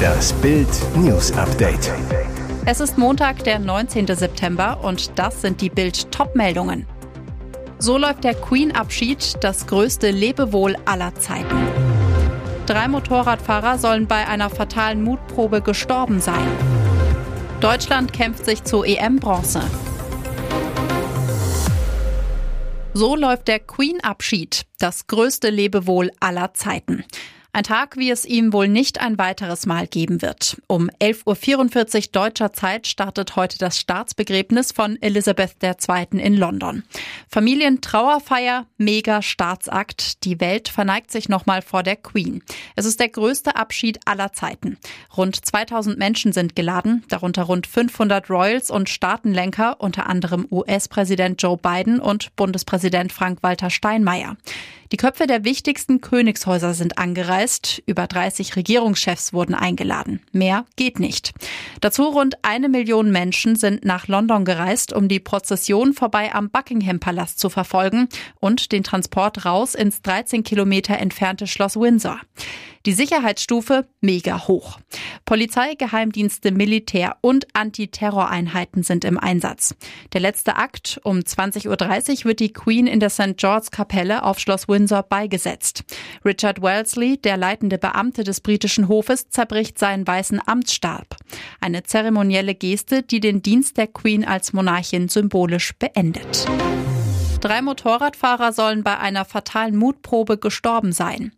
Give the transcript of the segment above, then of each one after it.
Das Bild News Update. Es ist Montag, der 19. September und das sind die Bild Topmeldungen. So läuft der Queen-Abschied, das größte Lebewohl aller Zeiten. Drei Motorradfahrer sollen bei einer fatalen Mutprobe gestorben sein. Deutschland kämpft sich zur EM-Bronze. So läuft der Queen-Abschied, das größte Lebewohl aller Zeiten. Ein Tag, wie es ihm wohl nicht ein weiteres Mal geben wird. Um 11.44 Uhr deutscher Zeit startet heute das Staatsbegräbnis von Elisabeth II. in London. Familientrauerfeier, mega Staatsakt. Die Welt verneigt sich nochmal vor der Queen. Es ist der größte Abschied aller Zeiten. Rund 2000 Menschen sind geladen, darunter rund 500 Royals und Staatenlenker, unter anderem US-Präsident Joe Biden und Bundespräsident Frank-Walter Steinmeier. Die Köpfe der wichtigsten Königshäuser sind angereist. Über 30 Regierungschefs wurden eingeladen. Mehr geht nicht. Dazu rund eine Million Menschen sind nach London gereist, um die Prozession vorbei am Buckingham Palast zu verfolgen und den Transport raus ins 13 Kilometer entfernte Schloss Windsor. Die Sicherheitsstufe mega hoch. Polizei, Geheimdienste, Militär und Antiterroreinheiten sind im Einsatz. Der letzte Akt um 20.30 Uhr wird die Queen in der St. George's Kapelle auf Schloss Windsor beigesetzt. Richard Wellesley, der leitende Beamte des britischen Hofes, zerbricht seinen weißen Amtsstab. Eine zeremonielle Geste, die den Dienst der Queen als Monarchin symbolisch beendet. Drei Motorradfahrer sollen bei einer fatalen Mutprobe gestorben sein.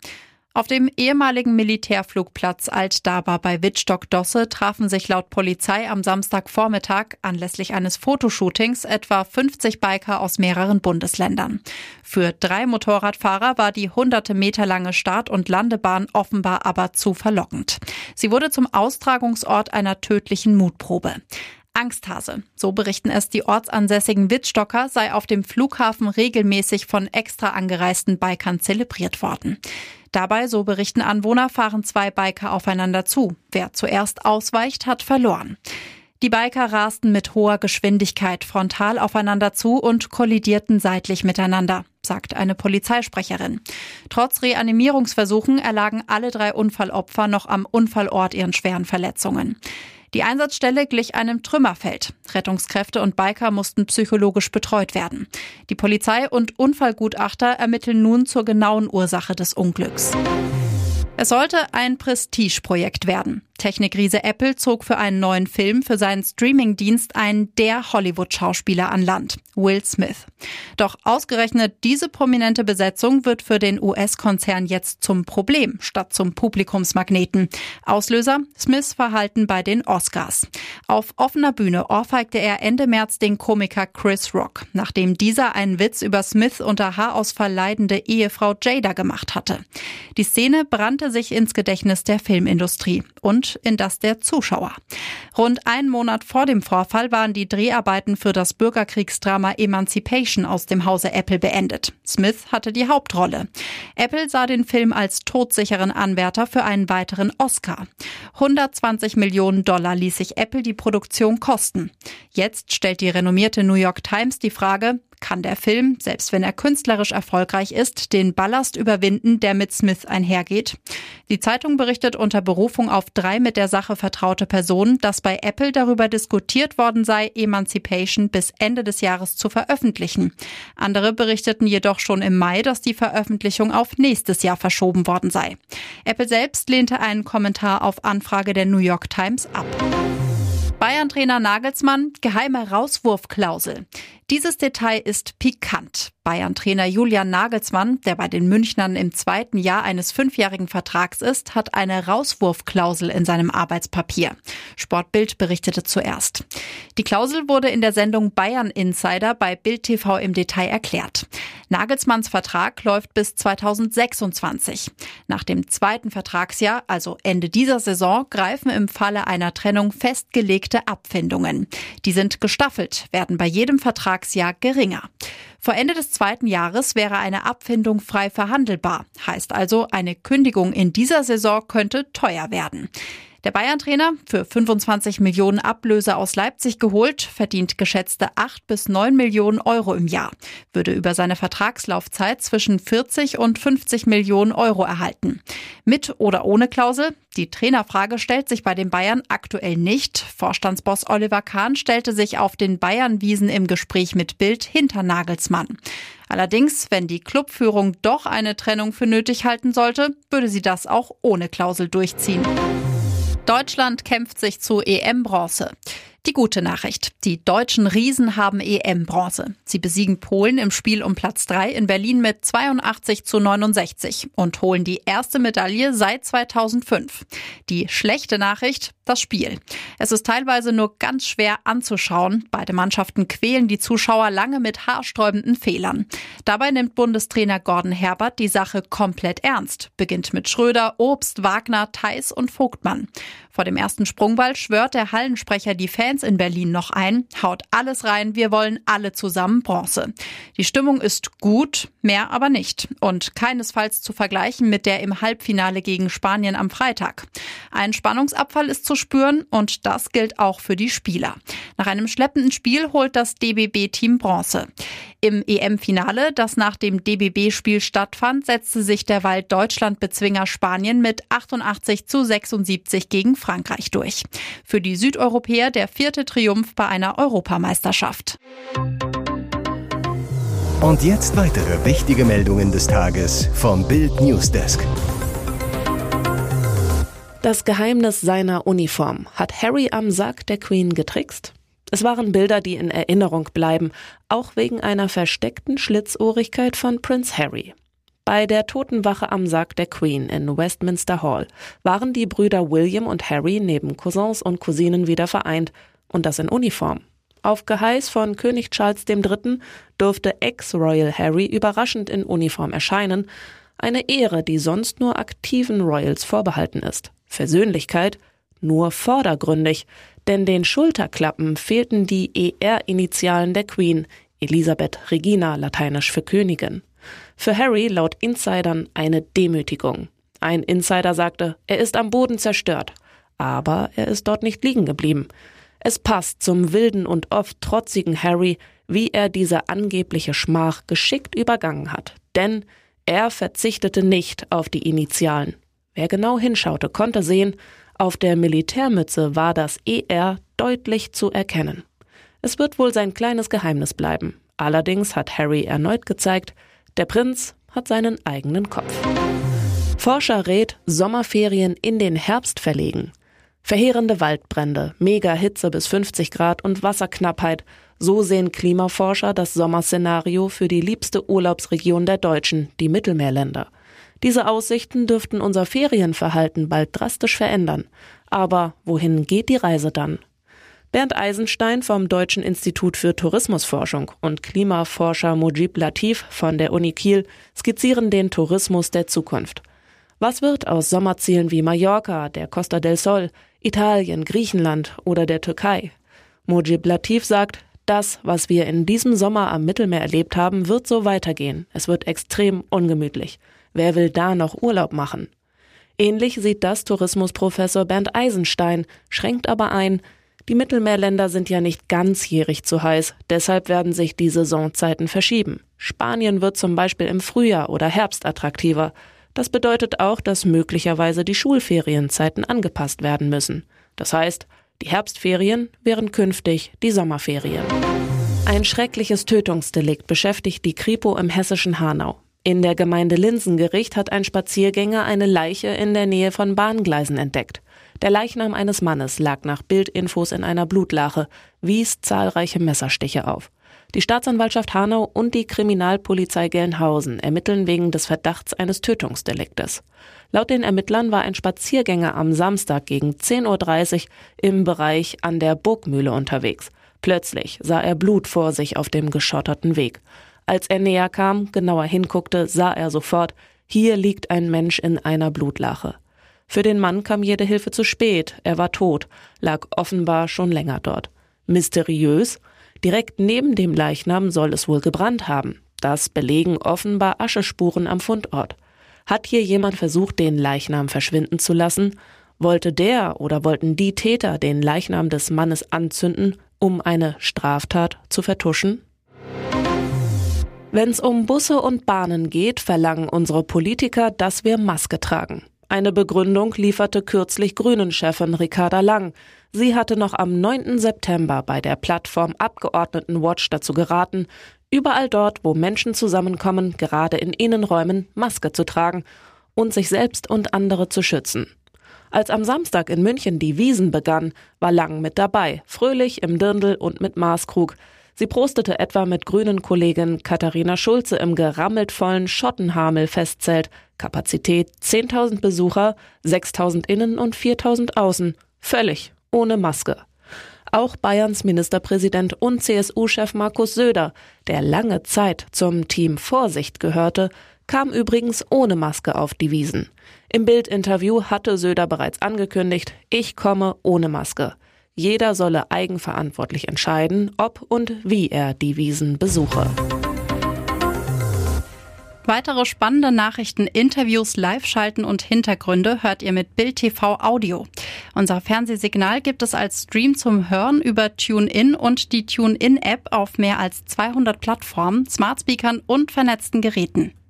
Auf dem ehemaligen Militärflugplatz Altdaba bei Wittstock-Dosse trafen sich laut Polizei am Samstagvormittag anlässlich eines Fotoshootings etwa 50 Biker aus mehreren Bundesländern. Für drei Motorradfahrer war die hunderte Meter lange Start- und Landebahn offenbar aber zu verlockend. Sie wurde zum Austragungsort einer tödlichen Mutprobe. Angsthase. So berichten es die ortsansässigen Wittstocker, sei auf dem Flughafen regelmäßig von extra angereisten Bikern zelebriert worden. Dabei, so berichten Anwohner, fahren zwei Biker aufeinander zu. Wer zuerst ausweicht, hat verloren. Die Biker rasten mit hoher Geschwindigkeit frontal aufeinander zu und kollidierten seitlich miteinander, sagt eine Polizeisprecherin. Trotz Reanimierungsversuchen erlagen alle drei Unfallopfer noch am Unfallort ihren schweren Verletzungen. Die Einsatzstelle glich einem Trümmerfeld. Rettungskräfte und Biker mussten psychologisch betreut werden. Die Polizei und Unfallgutachter ermitteln nun zur genauen Ursache des Unglücks. Es sollte ein Prestigeprojekt werden. Technikriese Apple zog für einen neuen Film für seinen Streamingdienst einen der Hollywood-Schauspieler an Land, Will Smith. Doch ausgerechnet diese prominente Besetzung wird für den US-Konzern jetzt zum Problem statt zum Publikumsmagneten. Auslöser Smiths Verhalten bei den Oscars. Auf offener Bühne ohrfeigte er Ende März den Komiker Chris Rock, nachdem dieser einen Witz über Smith unter Haarausfall leidende Ehefrau Jada gemacht hatte. Die Szene brannte sich ins Gedächtnis der Filmindustrie und in das der Zuschauer. Rund einen Monat vor dem Vorfall waren die Dreharbeiten für das Bürgerkriegsdrama Emancipation aus dem Hause Apple beendet. Smith hatte die Hauptrolle. Apple sah den Film als todsicheren Anwärter für einen weiteren Oscar. 120 Millionen Dollar ließ sich Apple die Produktion kosten. Jetzt stellt die renommierte New York Times die Frage, kann der Film, selbst wenn er künstlerisch erfolgreich ist, den Ballast überwinden, der mit Smith einhergeht? Die Zeitung berichtet unter Berufung auf drei mit der Sache vertraute Personen, dass bei Apple darüber diskutiert worden sei, Emancipation bis Ende des Jahres zu veröffentlichen. Andere berichteten jedoch schon im Mai, dass die Veröffentlichung auf nächstes Jahr verschoben worden sei. Apple selbst lehnte einen Kommentar auf Anfrage der New York Times ab. Bayern-Trainer Nagelsmann, geheime Rauswurfklausel. Dieses Detail ist pikant. Bayern-Trainer Julian Nagelsmann, der bei den Münchnern im zweiten Jahr eines fünfjährigen Vertrags ist, hat eine Rauswurfklausel in seinem Arbeitspapier. Sportbild berichtete zuerst. Die Klausel wurde in der Sendung Bayern Insider bei Bild TV im Detail erklärt. Nagelsmanns Vertrag läuft bis 2026. Nach dem zweiten Vertragsjahr, also Ende dieser Saison, greifen im Falle einer Trennung festgelegte Abfindungen. Die sind gestaffelt, werden bei jedem Vertrag Vertragsjahr geringer. Vor Ende des zweiten Jahres wäre eine Abfindung frei verhandelbar. Heißt also, eine Kündigung in dieser Saison könnte teuer werden. Der Bayern-Trainer, für 25 Millionen Ablöse aus Leipzig geholt, verdient geschätzte 8 bis 9 Millionen Euro im Jahr, würde über seine Vertragslaufzeit zwischen 40 und 50 Millionen Euro erhalten. Mit oder ohne Klausel? Die Trainerfrage stellt sich bei den Bayern aktuell nicht. Vorstandsboss Oliver Kahn stellte sich auf den Bayern-Wiesen im Gespräch mit Bild hinter Nagelsmann. Allerdings, wenn die Clubführung doch eine Trennung für nötig halten sollte, würde sie das auch ohne Klausel durchziehen. Deutschland kämpft sich zu EM-Bronze. Die gute Nachricht. Die deutschen Riesen haben EM-Bronze. Sie besiegen Polen im Spiel um Platz 3 in Berlin mit 82 zu 69 und holen die erste Medaille seit 2005. Die schlechte Nachricht, das Spiel. Es ist teilweise nur ganz schwer anzuschauen. Beide Mannschaften quälen die Zuschauer lange mit haarsträubenden Fehlern. Dabei nimmt Bundestrainer Gordon Herbert die Sache komplett ernst. Beginnt mit Schröder, Obst, Wagner, Theis und Vogtmann. Vor dem ersten Sprungball schwört der Hallensprecher die Fans in Berlin noch ein, haut alles rein, wir wollen alle zusammen Bronze. Die Stimmung ist gut, mehr aber nicht und keinesfalls zu vergleichen mit der im Halbfinale gegen Spanien am Freitag. Ein Spannungsabfall ist zu spüren und das gilt auch für die Spieler. Nach einem schleppenden Spiel holt das DBB-Team Bronze. Im EM-Finale, das nach dem DBB-Spiel stattfand, setzte sich derweil Deutschland-Bezwinger Spanien mit 88 zu 76 gegen Frankreich durch. Für die Südeuropäer der vierte Triumph bei einer Europameisterschaft. Und jetzt weitere wichtige Meldungen des Tages vom Bild Newsdesk. Das Geheimnis seiner Uniform. Hat Harry am Sarg der Queen getrickst? Es waren Bilder, die in Erinnerung bleiben, auch wegen einer versteckten Schlitzohrigkeit von Prince Harry. Bei der Totenwache am Sarg der Queen in Westminster Hall waren die Brüder William und Harry neben Cousins und Cousinen wieder vereint, und das in Uniform. Auf Geheiß von König Charles III. durfte Ex-Royal Harry überraschend in Uniform erscheinen, eine Ehre, die sonst nur aktiven Royals vorbehalten ist. Versöhnlichkeit nur vordergründig, denn den Schulterklappen fehlten die ER-Initialen der Queen, Elisabeth Regina, lateinisch für Königin. Für Harry laut Insidern eine Demütigung. Ein Insider sagte, er ist am Boden zerstört. Aber er ist dort nicht liegen geblieben. Es passt zum wilden und oft trotzigen Harry, wie er diese angebliche Schmach geschickt übergangen hat. Denn er verzichtete nicht auf die Initialen. Wer genau hinschaute, konnte sehen, auf der Militärmütze war das ER deutlich zu erkennen. Es wird wohl sein kleines Geheimnis bleiben. Allerdings hat Harry erneut gezeigt, der Prinz hat seinen eigenen Kopf. Forscher rät, Sommerferien in den Herbst verlegen. Verheerende Waldbrände, Mega-Hitze bis 50 Grad und Wasserknappheit. So sehen Klimaforscher das Sommerszenario für die liebste Urlaubsregion der Deutschen, die Mittelmeerländer. Diese Aussichten dürften unser Ferienverhalten bald drastisch verändern. Aber wohin geht die Reise dann? Bernd Eisenstein vom Deutschen Institut für Tourismusforschung und Klimaforscher Mujib Latif von der Uni Kiel skizzieren den Tourismus der Zukunft. Was wird aus Sommerzielen wie Mallorca, der Costa del Sol, Italien, Griechenland oder der Türkei? Mujib Latif sagt, das, was wir in diesem Sommer am Mittelmeer erlebt haben, wird so weitergehen. Es wird extrem ungemütlich. Wer will da noch Urlaub machen? Ähnlich sieht das Tourismusprofessor Bernd Eisenstein, schränkt aber ein, die Mittelmeerländer sind ja nicht ganzjährig zu heiß, deshalb werden sich die Saisonzeiten verschieben. Spanien wird zum Beispiel im Frühjahr oder Herbst attraktiver. Das bedeutet auch, dass möglicherweise die Schulferienzeiten angepasst werden müssen. Das heißt, die Herbstferien wären künftig die Sommerferien. Ein schreckliches Tötungsdelikt beschäftigt die Kripo im hessischen Hanau. In der Gemeinde Linsengericht hat ein Spaziergänger eine Leiche in der Nähe von Bahngleisen entdeckt. Der Leichnam eines Mannes lag nach Bildinfos in einer Blutlache, wies zahlreiche Messerstiche auf. Die Staatsanwaltschaft Hanau und die Kriminalpolizei Gelnhausen ermitteln wegen des Verdachts eines Tötungsdeliktes. Laut den Ermittlern war ein Spaziergänger am Samstag gegen 10.30 Uhr im Bereich an der Burgmühle unterwegs. Plötzlich sah er Blut vor sich auf dem geschotterten Weg. Als er näher kam, genauer hinguckte, sah er sofort, hier liegt ein Mensch in einer Blutlache. Für den Mann kam jede Hilfe zu spät, er war tot, lag offenbar schon länger dort. Mysteriös? Direkt neben dem Leichnam soll es wohl gebrannt haben. Das belegen offenbar Aschespuren am Fundort. Hat hier jemand versucht, den Leichnam verschwinden zu lassen? Wollte der oder wollten die Täter den Leichnam des Mannes anzünden, um eine Straftat zu vertuschen? Wenn es um Busse und Bahnen geht, verlangen unsere Politiker, dass wir Maske tragen. Eine Begründung lieferte kürzlich Grünen-Chefin Ricarda Lang. Sie hatte noch am 9. September bei der Plattform Abgeordnetenwatch dazu geraten, überall dort, wo Menschen zusammenkommen, gerade in Innenräumen, Maske zu tragen und sich selbst und andere zu schützen. Als am Samstag in München die Wiesen begann, war Lang mit dabei, fröhlich im Dirndl und mit Maßkrug. Sie prostete etwa mit grünen Kollegin Katharina Schulze im gerammelt vollen Schottenhamel-Festzelt. Kapazität 10.000 Besucher, 6.000 innen und 4.000 außen. Völlig ohne Maske. Auch Bayerns Ministerpräsident und CSU-Chef Markus Söder, der lange Zeit zum Team Vorsicht gehörte, kam übrigens ohne Maske auf die Wiesen. Im Bildinterview hatte Söder bereits angekündigt, ich komme ohne Maske. Jeder solle eigenverantwortlich entscheiden, ob und wie er die Wiesen besuche. Weitere spannende Nachrichten, Interviews, Live-Schalten und Hintergründe hört ihr mit Bild TV Audio. Unser Fernsehsignal gibt es als Stream zum Hören über TuneIn und die TuneIn-App auf mehr als 200 Plattformen, Smartspeakern und vernetzten Geräten.